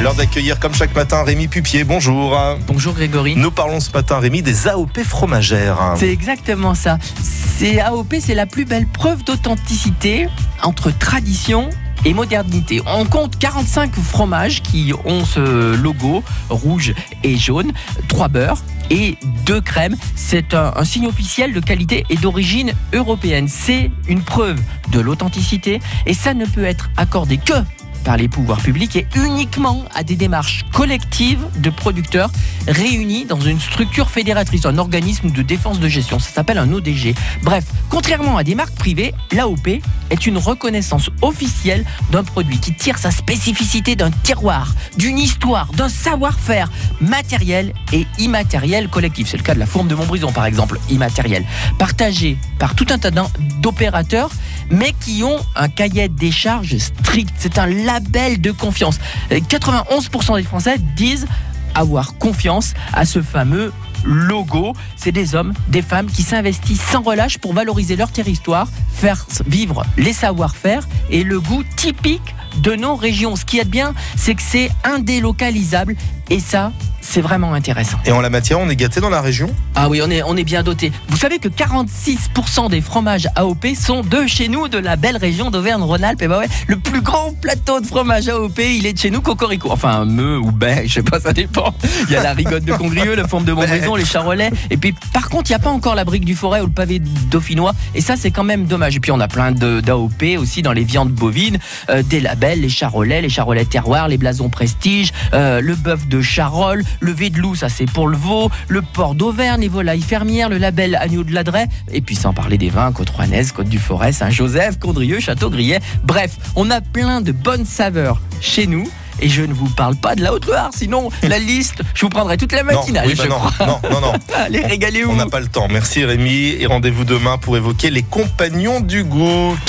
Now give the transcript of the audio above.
L'heure d'accueillir comme chaque matin Rémi Pupier, bonjour. Bonjour Grégory. Nous parlons ce matin Rémi des AOP fromagères. C'est exactement ça. C'est AOP, c'est la plus belle preuve d'authenticité entre tradition et modernité. On compte 45 fromages qui ont ce logo rouge et jaune, trois beurres et deux crèmes. C'est un, un signe officiel de qualité et d'origine européenne. C'est une preuve de l'authenticité et ça ne peut être accordé que par les pouvoirs publics et uniquement à des démarches collectives de producteurs réunis dans une structure fédératrice, un organisme de défense de gestion. Ça s'appelle un ODG. Bref, contrairement à des marques privées, l'AOP est une reconnaissance officielle d'un produit qui tire sa spécificité d'un terroir, d'une histoire, d'un savoir-faire matériel et immatériel collectif. C'est le cas de la fourme de Montbrison, par exemple, immatériel, partagé par tout un tas d'opérateurs, mais qui ont un cahier des charges strict. C'est un label de confiance. 91% des Français disent avoir confiance à ce fameux logo. C'est des hommes, des femmes qui s'investissent sans relâche pour valoriser leur territoire, faire vivre les savoir-faire et le goût typique de nos régions. Ce qui est bien, c'est que c'est indélocalisable et ça, c'est vraiment intéressant. Et en la matière, on est gâté dans la région? Ah oui, on est, on est bien doté. Vous savez que 46% des fromages AOP sont de chez nous, de la belle région d'Auvergne-Rhône-Alpes. Et bah ouais, le plus grand plateau de fromage AOP, il est de chez nous, Cocorico. Enfin, me ou ben, je sais pas, ça dépend. Il y a la rigotte de Congrieux, la forme de Montbrison, les charolais. Et puis, par contre, il n'y a pas encore la brique du forêt ou le pavé dauphinois. Et ça, c'est quand même dommage. Et puis, on a plein d'AOP aussi dans les viandes bovines, euh, des labels, les charolais, les charolais terroirs, les blasons prestige, euh, le bœuf de Charolles, le V de loup, ça c'est pour le veau, le port d'Auvergne, les volailles fermières, le label agneau de Ladret, et puis sans parler des vins, côte rouennaise, côte du Forêt, Saint-Joseph, Condrieu, Château-Grillet. Bref, on a plein de bonnes saveurs chez nous. Et je ne vous parle pas de la Haute-Loire, sinon la liste, je vous prendrai toute la matinale. Non, oui, bah non, non, non, non, Allez, régalez-vous. On n'a pas le temps. Merci Rémi et rendez-vous demain pour évoquer les compagnons du goût.